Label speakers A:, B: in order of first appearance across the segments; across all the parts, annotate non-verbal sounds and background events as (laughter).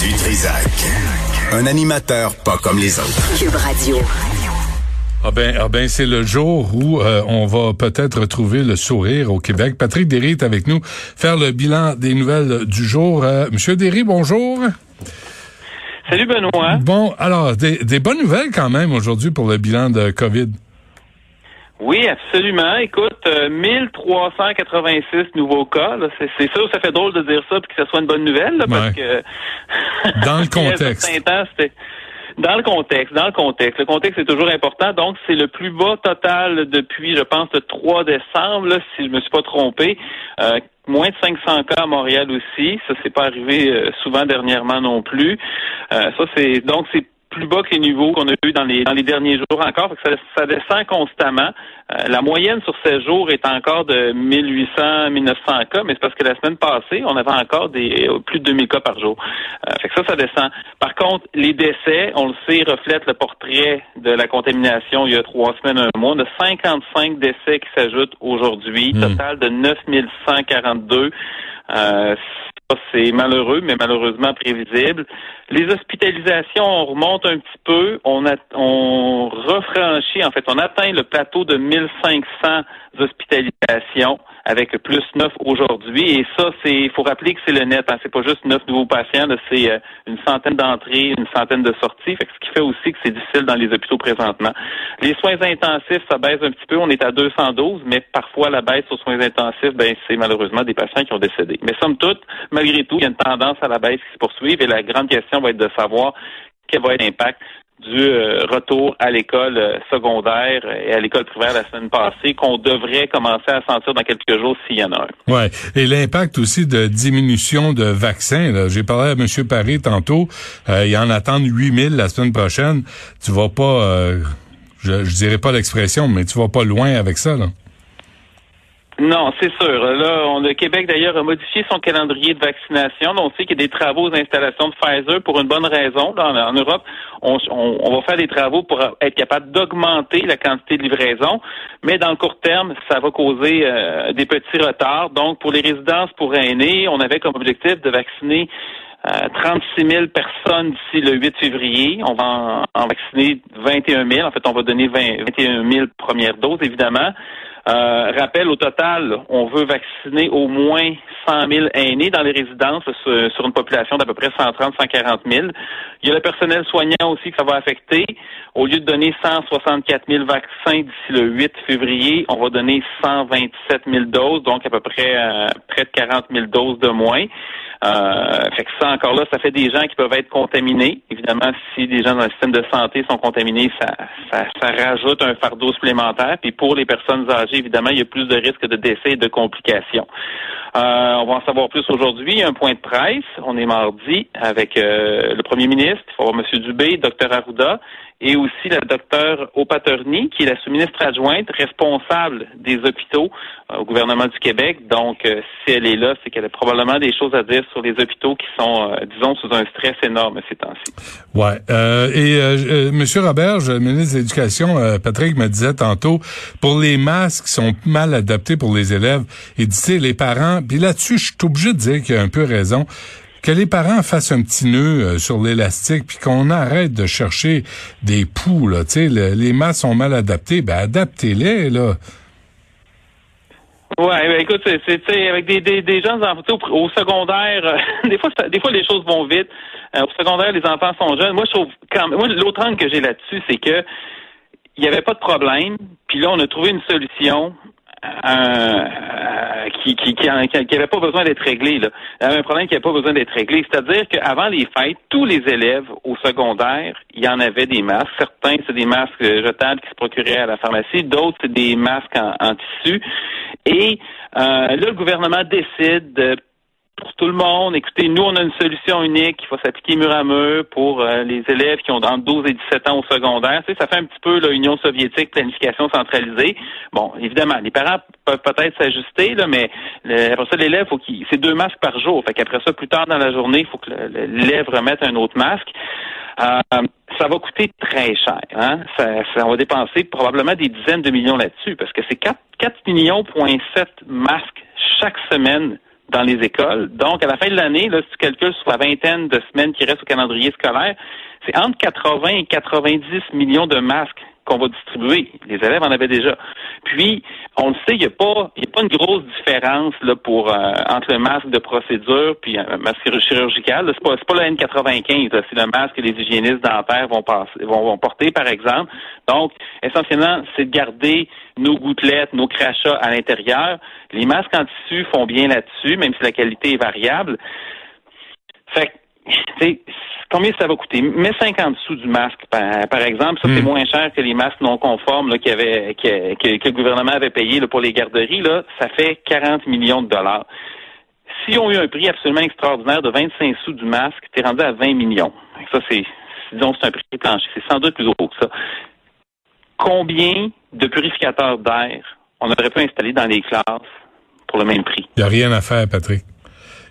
A: Du Trisac. Un animateur pas comme les autres.
B: Cube Radio.
C: Ah ben, ah ben c'est le jour où euh, on va peut-être retrouver le sourire au Québec. Patrick Derry est avec nous, faire le bilan des nouvelles du jour. Euh, Monsieur Derry, bonjour.
D: Salut Benoît.
C: Bon, alors, des, des bonnes nouvelles quand même aujourd'hui pour le bilan de COVID.
D: Oui, absolument. Écoute, euh, 1386 nouveaux cas. là. C'est, c'est sûr, ça fait drôle de dire ça puis que ce soit une bonne nouvelle, là, parce que
C: Dans le (laughs) contexte.
D: temps, Dans le contexte, dans le contexte. Le contexte est toujours important. Donc, c'est le plus bas total depuis, je pense, le 3 décembre, là, si je me suis pas trompé. Euh, moins de 500 cas à Montréal aussi. Ça, c'est pas arrivé euh, souvent dernièrement non plus. Euh, ça, c'est donc c'est plus bas que les niveaux qu'on a eu dans les dans les derniers jours encore. Ça, ça descend constamment. Euh, la moyenne sur ces jours est encore de 1800, 1900 cas, mais c'est parce que la semaine passée, on avait encore des plus de 2000 cas par jour. Euh, fait que ça, ça descend. Par contre, les décès, on le sait, reflètent le portrait de la contamination il y a trois semaines, un mois. On a 55 décès qui s'ajoutent aujourd'hui,
C: Hmm.
D: total de 9142. Euh, c'est malheureux, mais malheureusement prévisible. Les hospitalisations, on remonte un petit peu. On, a, on refranchit, en fait, on atteint le plateau de 1500 hospitalisations avec plus 9 aujourd'hui. Et ça, c'est, il faut rappeler que c'est le net. Hein. C'est pas juste 9 nouveaux patients, c'est euh, une centaine d'entrées, une centaine de sorties. Fait que ce qui fait aussi que c'est difficile dans les hôpitaux présentement. Les soins intensifs, ça baisse un petit peu. On est à 212, mais parfois la baisse aux soins intensifs, ben c'est malheureusement des patients qui ont décédé. Mais somme toute, malgré tout, il y a une tendance à la baisse qui se poursuit. Et la grande question va être de savoir quel va être l'impact du euh, retour à l'école euh, secondaire et à l'école primaire la semaine passée qu'on devrait commencer à sentir dans quelques jours s'il y en a un.
C: Ouais. Et l'impact aussi de diminution de vaccins. J'ai parlé à M. Paris tantôt. Euh, il en attend 8000 la semaine prochaine. Tu vas pas, euh, je, je dirais pas l'expression, mais tu vas pas loin avec ça. Là.
D: Non, c'est sûr. Là, on, le Québec, d'ailleurs, a modifié son calendrier de vaccination. On sait qu'il y a des travaux aux installations de Pfizer pour une bonne raison. En Europe, on, on- on va faire des travaux pour être capable d'augmenter la quantité de livraison. Mais dans le court terme, ça va causer euh, des petits retards. Donc, pour les résidences pour aînés, on avait comme objectif de vacciner euh, 36 000 personnes d'ici le 8 février. On va en, en vacciner 21 000. En fait, on va donner 20 21 000 premières doses, évidemment. Euh, rappel, au total, on veut vacciner au moins 100 000 aînés dans les résidences là, sur, une population d'à peu près 130 140 000. Il y a le personnel soignant aussi que ça va affecter. Au lieu de donner 164 000 vaccins d'ici le 8 février, on va donner 127 000 doses, donc à peu près euh, près de 40 000 doses de moins. Euh, fait que ça, encore là, ça fait des gens qui peuvent être contaminés. Évidemment, si des gens dans le système de santé sont contaminés, ça, ça, ça rajoute un fardeau supplémentaire. Puis pour les personnes âgées, évidemment, il y a plus de risques de décès et de complications. Euh, on va en savoir plus aujourd'hui. Un point de presse. On est mardi avec euh, le premier ministre. Il faut voir M. Dubé, Dr Arruda et aussi la docteure Opaterny, qui est la sous-ministre adjointe responsable des hôpitaux euh, au gouvernement du Québec. Donc, euh, si elle est là, c'est qu'elle a probablement des choses à dire sur les hôpitaux qui sont, euh, disons, sous un stress énorme ces temps-ci.
C: Ouais. Et Monsieur Robert, le ministre de l'Éducation, Patrick me disait tantôt, pour les masques qui sont mal adaptés pour les élèves, il sais, les parents, puis là-dessus, je suis obligé de dire qu'il a un peu raison, que les parents fassent un petit nœud euh, sur l'élastique, puis qu'on arrête de chercher des poux, là, les masques sont mal adaptés, ben adaptez-les, là.
D: Ouais, ben écoute, c'est, avec des, des, des gens au, au secondaire, euh, (laughs) des fois des fois les choses vont vite. Euh, au secondaire, les enfants sont jeunes. Moi, je trouve quand moi l'autre angle que j'ai là-dessus, c'est que il n'y avait pas de problème. Puis là, on a trouvé une solution euh, euh, qui qui qui, qui avait pas besoin d'être réglé. Là. Un problème qui n'avait pas besoin d'être réglé. C'est-à-dire qu'avant les fêtes, tous les élèves au secondaire, il y en avait des masques. Certains, c'est des masques euh, jetables qui se procuraient à la pharmacie. D'autres, c'est des masques en, en tissu. Et euh, là, le gouvernement décide de pour tout le monde. Écoutez, nous, on a une solution unique qui va s'appliquer mur à mur pour euh, les élèves qui ont entre 12 et 17 ans au secondaire. Tu sais, ça fait un petit peu l'Union soviétique, planification centralisée. Bon, évidemment, les parents peuvent peut-être s'ajuster, mais après ça, l'élève, faut qu'il c'est deux masques par jour. Fait qu'après ça, plus tard dans la journée, il faut que l'élève remette un autre masque. Euh, ça va coûter très cher. Hein? Ça, ça, on va dépenser probablement des dizaines de millions là-dessus parce que c'est 4, 4 millions, point 7 masques chaque semaine dans les écoles. Donc, à la fin de l'année, là, si tu calcules sur la vingtaine de semaines qui restent au calendrier scolaire, c'est entre 80 et 90 millions de masques qu'on va distribuer. Les élèves en avaient déjà. Puis, on le sait, il n'y a pas, il a pas une grosse différence là pour euh, entre le masque de procédure puis un masque chirurgical. C'est pas, pas le N95, c'est le masque que les hygiénistes dentaires vont porter, par exemple. Donc, essentiellement, c'est de garder nos gouttelettes, nos crachats à l'intérieur. Les masques en tissu font bien là-dessus, même si la qualité est variable. Fait que, combien ça va coûter? Mets 50 sous du masque, par, exemple. Ça, c'est hmm. moins cher que les masques non conformes là, avait, que, que, le gouvernement avait payé pour les garderies. Là, ça fait 40 millions de dollars. Si on eu un prix absolument extraordinaire de 25 sous du masque, tu es rendu à 20 millions. Ça, c'est, disons, c'est un prix plancher. C'est sans doute plus gros que ça. Combien de purificateurs d'air on aurait pu installer dans les classes pour le même prix?
C: Il n'y a rien à faire, Patrick.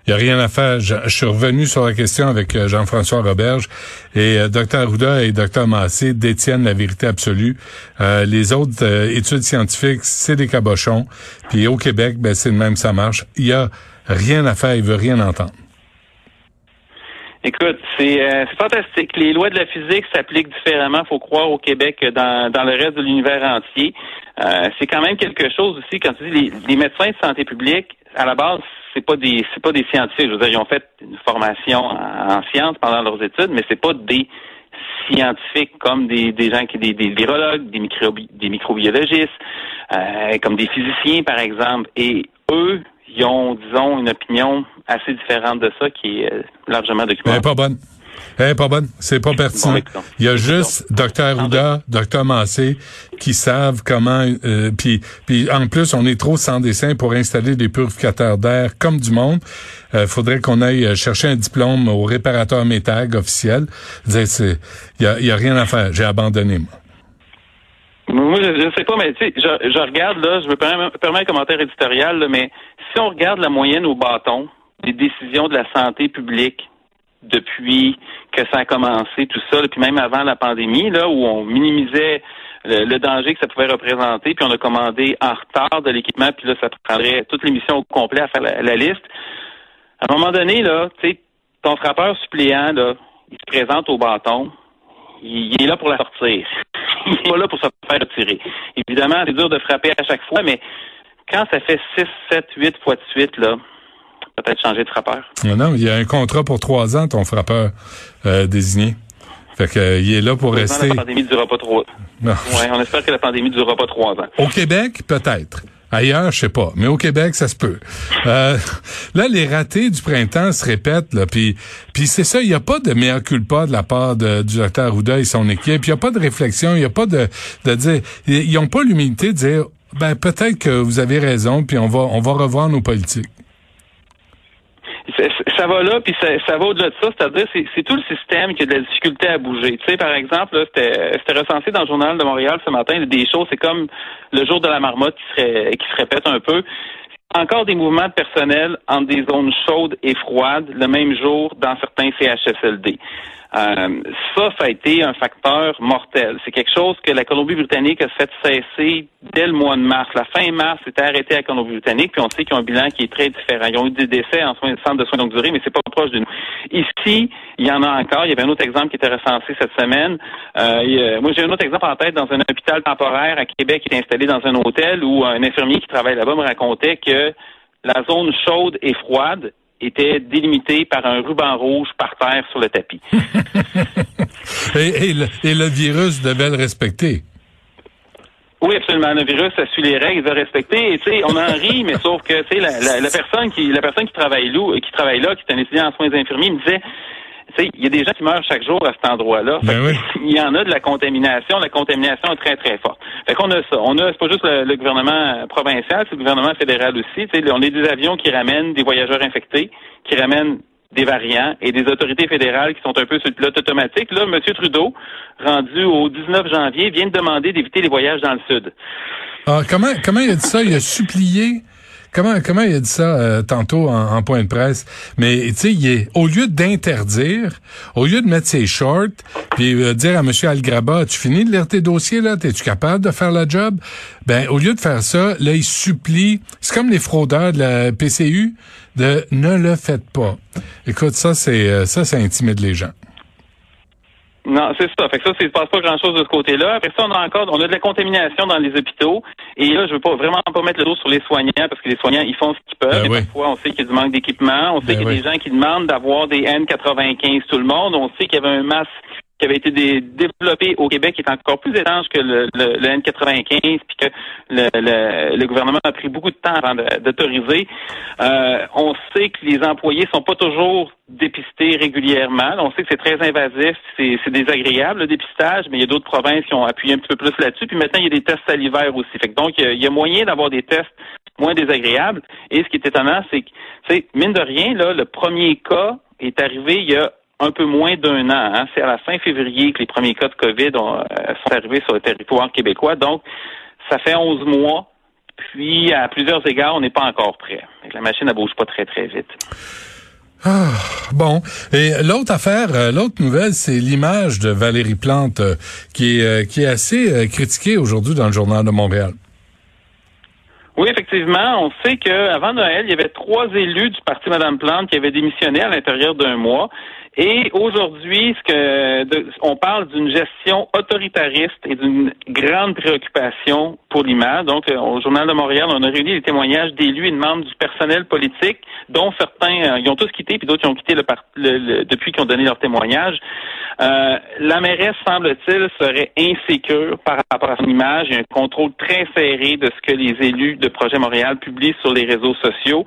C: Il n'y a rien à faire. Je, suis revenu sur la question avec euh, Jean-François Roberge et euh, Dr Arruda et Dr Massé détiennent la vérité absolue. Euh, les autres études scientifiques, c'est des cabochons. Puis au Québec, ben, c'est le même, ça marche. Il y a rien à faire, il veut rien entendre.
D: Écoute, c'est fantastique. Les lois de la physique s'appliquent différemment, faut croire, au Québec que dans, dans le reste de l'univers entier. c'est quand même quelque chose aussi, quand tu dis les, les médecins de santé publique, à la base, c'est pas des c'est pas des scientifiques. Je veux dire, ils ont fait une formation en, sciences pendant leurs études, mais c'est pas des scientifiques comme des, des gens qui des, des virologues, des, des microbiologistes, euh, comme des physiciens par exemple. Et eux, ils ont, disons, une opinion assez différente de ça qui est euh, largement documentée.
C: pas bonne. Eh, pas bonne. C'est pas pertinent. Il y a juste Dr. Arruda, Dr. Massé qui savent comment euh, puis puis en plus on est trop sans dessin pour installer des purificateurs d'air comme du monde. Euh, faudrait qu'on aille euh, chercher un diplôme au réparateur métag officiel. Il y a, y a rien à faire. J'ai abandonné moi.
D: Moi, je, ne sais pas, mais tu sais, je, je, regarde là, je me permets, permets un commentaire éditorial, mais si on regarde la moyenne au bâton des décisions de la santé publique depuis que ça a commencé, tout ça, puis même avant la pandémie, là, où on minimisait le, danger que ça pouvait représenter, puis on a commandé en retard de l'équipement, puis là, ça prendrait toute l'émission au complet à faire la, liste. À un moment donné, là, tu sais, ton frappeur suppléant, là, il se présente au bâton, il, est là pour la sortir. (laughs) il est pas là pour se faire retirer. Évidemment, c'est dur de frapper à chaque fois, mais quand ça fait 6, 7, 8 fois de suite, là, peut-être changer de frappeur.
C: Non, non, il y a un contrat pour trois ans, ton frappeur euh, désigné. Fait que, euh, il est là pour rester.
D: La pandémie ne durera pas trois. Ouais, on espère que la pandémie ne durera pas trois ans.
C: Au Québec, peut-être. Ailleurs, je sais pas, mais au Québec, ça se peut. Euh, là, les ratés du printemps se répètent, là, puis puis c'est ça, il n'y a pas de mea culpa de la part de, du docteur Arruda et son équipe, il n'y a pas de réflexion, il n'y a pas de, de dire, ils n'ont pas l'humilité de dire, ben peut-être que vous avez raison, puis on va on va revoir nos politiques
D: ça va là, puis ça, va au-delà de ça, c'est-à-dire c'est tout le système qui a de la difficulté à bouger. Tu sais, par exemple, c'était recensé dans le journal de Montréal ce matin, des choses, c'est comme le jour de la marmotte qui se, qui se répète un peu. Encore des mouvements de personnel entre des zones chaudes et froides le même jour dans certains CHSLD. Euh, ça, ça a été un facteur mortel. C'est quelque chose que la Colombie-Britannique a fait cesser dès le mois de mars. La fin mars, c'était arrêté à la Colombie-Britannique, puis on sait qu'ils ont un bilan qui est très différent. Ils ont eu des décès en soins, centre de soins longue durée, mais c'est pas proche de nous. Ici, il y en a encore. Il y avait un autre exemple qui était recensé cette semaine. Euh, moi, j'ai un autre exemple en tête dans un hôpital temporaire à Québec qui est installé dans un hôtel où un infirmier qui travaille là-bas me racontait que la zone chaude et froide était délimité par un ruban rouge par terre sur le tapis. (laughs)
C: et, le, virus devait le respecter.
D: Oui, absolument. Le virus, ça suit les règles, il respecter. Et, on en rit, mais sauf que la, la, personne qui la personne qui travaille là, qui travaille là, qui est un étudiant en soins infirmiers, me disait il y a des gens qui meurent chaque jour à cet endroit-là.
C: Ben (laughs)
D: il y en a de la contamination. La contamination est très, très forte. Fait qu'on a ça. On a, c'est pas juste le, gouvernement provincial, c'est le gouvernement fédéral aussi. on a des avions qui ramènent des voyageurs infectés, qui ramènent des variants et des autorités fédérales qui sont un peu sur le pilote automatique. Là, M. Trudeau, rendu au 19 janvier, vient de demander d'éviter les voyages dans le sud.
C: Ah, comment, comment il a dit ça? Il a supplié comment comment il a dit ça euh, tantôt en, point de presse? Mais tu sais, il est au lieu d'interdire, au lieu de mettre ses shorts, puis euh, dire à Monsieur Algraba, tu finis de lire tes dossiers là, es-tu capable de faire la job? Ben au lieu de faire ça, là il supplie. C'est comme les fraudeurs de la PCU de ne le faites pas. Écoute, ça c'est euh, ça ça intimide les gens.
D: Non, c'est ça. Fait que ça, c'est passe pas grand chose de ce côté-là. Après ça, on a encore, on a de la contamination dans les hôpitaux. Et là, je veux pas vraiment pas mettre le dos sur les soignants parce que les soignants, ils font ce qu'ils peuvent. Ben parfois, on sait qu'il y a du manque d'équipement. On sait ben qu'il y a des gens qui demandent d'avoir des N95 tout le monde. On sait qu'il y avait un masque qui avait été développé au Québec qui est encore plus étanche que le, N95, puis que le, gouvernement a pris beaucoup de temps avant d'autoriser. Euh, on sait que les employés sont pas toujours dépistés régulièrement. On sait que c'est très invasif, c'est désagréable le dépistage, mais il y a d'autres provinces qui ont appuyé un petit peu plus là-dessus. Puis maintenant, il y a des tests salivaires aussi. Fait que donc, il y a, moyen d'avoir des tests moins désagréables. Et ce qui est étonnant, c'est que, mine de rien, là, le premier cas est arrivé il y a un peu moins d'un an. Hein. C'est à la fin février que les premiers cas de COVID ont, euh, sont arrivés sur le territoire québécois. Donc, ça fait 11 mois. Puis, à plusieurs égards, on n'est pas encore prêt. La machine ne bouge pas très, très vite.
C: Ah, bon. Et l'autre affaire, euh, l'autre nouvelle, c'est l'image de Valérie Plante euh, qui, est, qui est assez critiquée aujourd'hui dans le Journal de Montréal.
D: Oui, effectivement. On sait qu'avant Noël, il y avait trois élus du parti Madame Plante qui avaient démissionné à l'intérieur d'un mois. Et aujourd'hui, ce que on parle d'une gestion autoritariste et d'une grande préoccupation pour l'image. Donc, euh, au Journal de Montréal, on a réuni les témoignages d'élus et de membres du personnel politique, dont certains, euh, ils ont tous quitté, puis d'autres ont quitté le, depuis qu'ils ont donné leur témoignage. Euh, la mairesse, semble-t-il, serait insécure par rapport à son image. Il y a un contrôle très serré de ce que les élus de Projet Montréal publient sur les réseaux sociaux.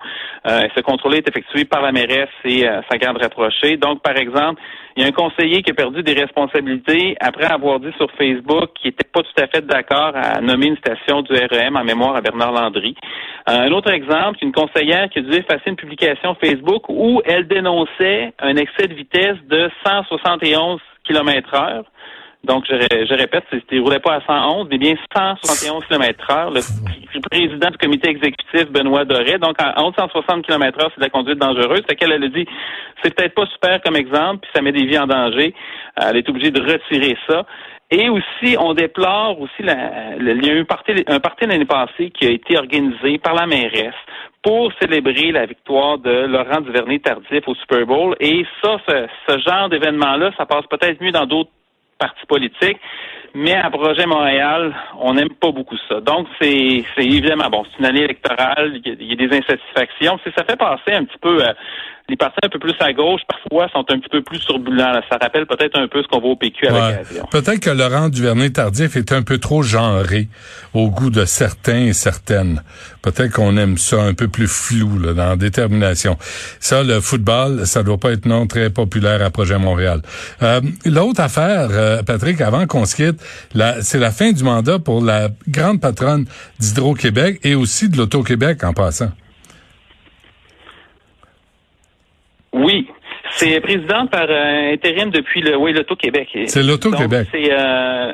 D: Euh, ce contrôle est effectué par la mairesse et sa garde rapprochée. Donc, par exemple, il y a un conseiller qui a perdu des responsabilités après avoir dit sur Facebook qu'il n'était pas tout à fait d'accord à nommer une station du REM en mémoire à Bernard Landry. Euh, un autre exemple, une conseillère qui a dû effacer une publication Facebook où elle dénonçait un excès de vitesse de 171 km heure. Donc, je, je répète, il ne roulait pas à 111, mais bien 171 km heure. (laughs) Le, président du comité exécutif, Benoît Doré, donc en, haut de 160 km heure, c'est de la conduite dangereuse. C'est qu'elle a dit, c'est peut-être pas super comme exemple, puis ça met des vies en danger. Elle est obligée de retirer ça. Et aussi, on déplore aussi, la, il y a eu un parti, un parti l'année passée qui a été organisé par la mairesse pour célébrer la victoire de Laurent Duvernay-Tardif au Super Bowl. Et ça, ce, ce genre d'événement-là, ça passe peut-être mieux dans d'autres partis politiques. Mais à Projet Montréal, on n'aime pas beaucoup ça. Donc, c'est évidemment, bon, c'est une année électorale, il y, a, des insatisfactions. Ça fait passer un petit peu euh, les partis un peu plus à gauche, parfois, sont un petit peu plus turbulents. Ça rappelle peut-être un peu ce qu'on voit au PQ à l'occasion.
C: Peut-être que Laurent Duvernay-Tardif est un peu trop genré au goût de certains et certaines. Peut-être qu'on aime ça un peu plus flou, là, dans la détermination. Ça, le football, ça doit pas être non très populaire à Projet Montréal. Euh, L'autre affaire, euh, Patrick, avant qu'on se quitte, c'est la fin du mandat pour la grande patronne d'Hydro-Québec et aussi de l'Auto-Québec en passant.
D: Oui. C'est présidente par euh, intérim depuis le oui l'Auto-Québec.
C: C'est l'Auto-Québec.
D: C'est euh,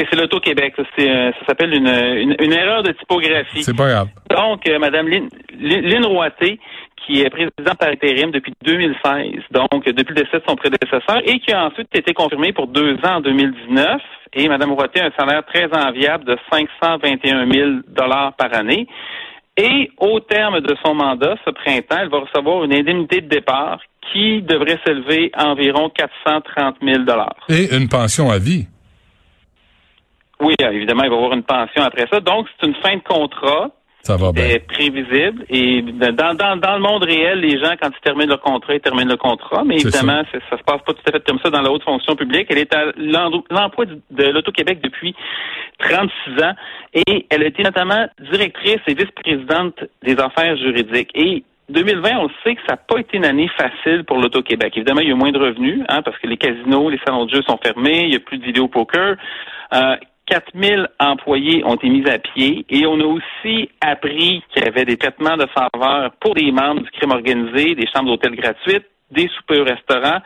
D: c'est l'Auto-Québec. Euh, ça s'appelle une, une, erreur de typographie.
C: C'est pas grave.
D: Donc, euh, Madame Lynn, Lynn Roité, qui est présidente par intérim depuis 2016, donc depuis le décès de son prédécesseur, et qui a ensuite été confirmée pour deux ans en 2019. Et Mme Roité a un salaire très enviable de 521 000 dollars par année. Et au terme de son mandat, ce printemps, elle va recevoir une indemnité de départ qui devrait s'élever à environ 430 000
C: Et une pension à vie.
D: Oui, évidemment, il va avoir une pension après ça. Donc, c'est une fin de contrat
C: ça va bien.
D: prévisible. Et dans, dans, dans le monde réel, les gens, quand ils terminent leur contrat, ils terminent le contrat. Mais évidemment, ça. ça se passe pas tout à fait comme ça dans la haute fonction publique. Elle est à l'emploi de l'Auto-Québec depuis 36 ans et elle a été notamment directrice et vice-présidente des affaires juridiques. Et 2020, on sait que ça n'a pas été une année facile pour l'Auto-Québec. Évidemment, il y a moins de revenus, hein, parce que les casinos, les salons de jeux sont fermés, il n'y a plus de vidéo poker. Euh, 4000 employés ont été mis à pied et on a aussi appris qu'il y avait des traitements de faveur pour des membres du crime organisé, des chambres d'hôtel gratuites, des soupers au restaurant,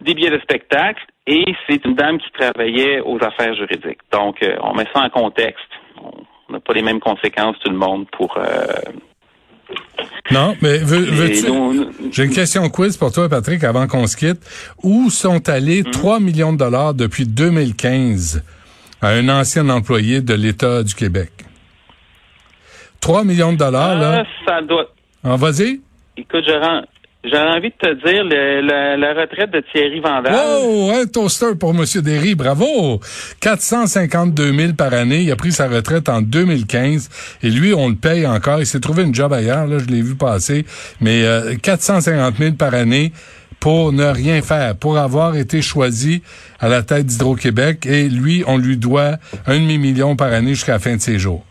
D: des billets de spectacle et c'est une dame qui travaillait aux affaires juridiques. Donc, euh, on met ça en contexte. On n'a pas les mêmes conséquences tout le monde pour euh,
C: Non, mais veux, veux-tu... J'ai une question quiz pour toi, Patrick, avant qu'on se quitte. Où sont allés
D: Hmm?
C: 3 millions de dollars depuis 2015 à un ancien employé de l'État du Québec? 3 millions de dollars,
D: Ah,
C: là.
D: ça doit.
C: En vas-y.
D: Écoute, j'aurais envie de te dire le- la retraite de Thierry Vandal.
C: Oh, un toaster pour M. Derry, bravo! 452 000 par année. Il a pris sa retraite en 2015 et lui, on le paye encore. Il s'est trouvé une job ailleurs, là, je l'ai vu passer. Mais euh, 450 000 par année pour ne rien faire, pour avoir été choisi à la tête d'Hydro-Québec et lui, on lui doit un demi-million par année jusqu'à la fin de ses jours.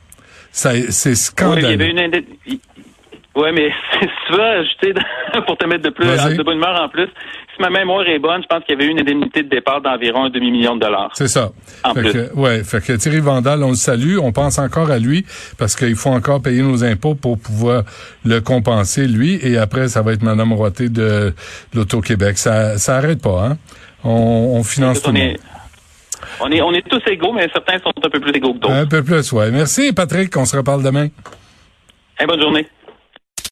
C: Ça, C'est
D: Oui, il y
C: scandaleux.
D: avait une Ouais, mais (laughs) si tu veux ajouter (laughs) pour te mettre de plus de bonne humeur en plus, si ma mémoire est bonne, je pense qu'il y avait une indemnité de départ d'environ un demi-million de dollars.
C: C'est ça.
D: En
C: fait
D: plus.
C: que, ouais, fait que Thierry Vandal, on le salue, on pense encore à lui parce qu'il faut encore payer nos impôts pour pouvoir le compenser lui et après ça va être Madame Roité de l'Auto-Québec. Ça ça arrête pas hein? On, on finance tout
D: on
C: le
D: est,
C: monde.
D: on est on est tous égaux, mais certains sont un peu plus égaux que d'autres.
C: Un peu plus, ouais. Merci Patrick, on se reparle demain.
D: Hey, bonne journée.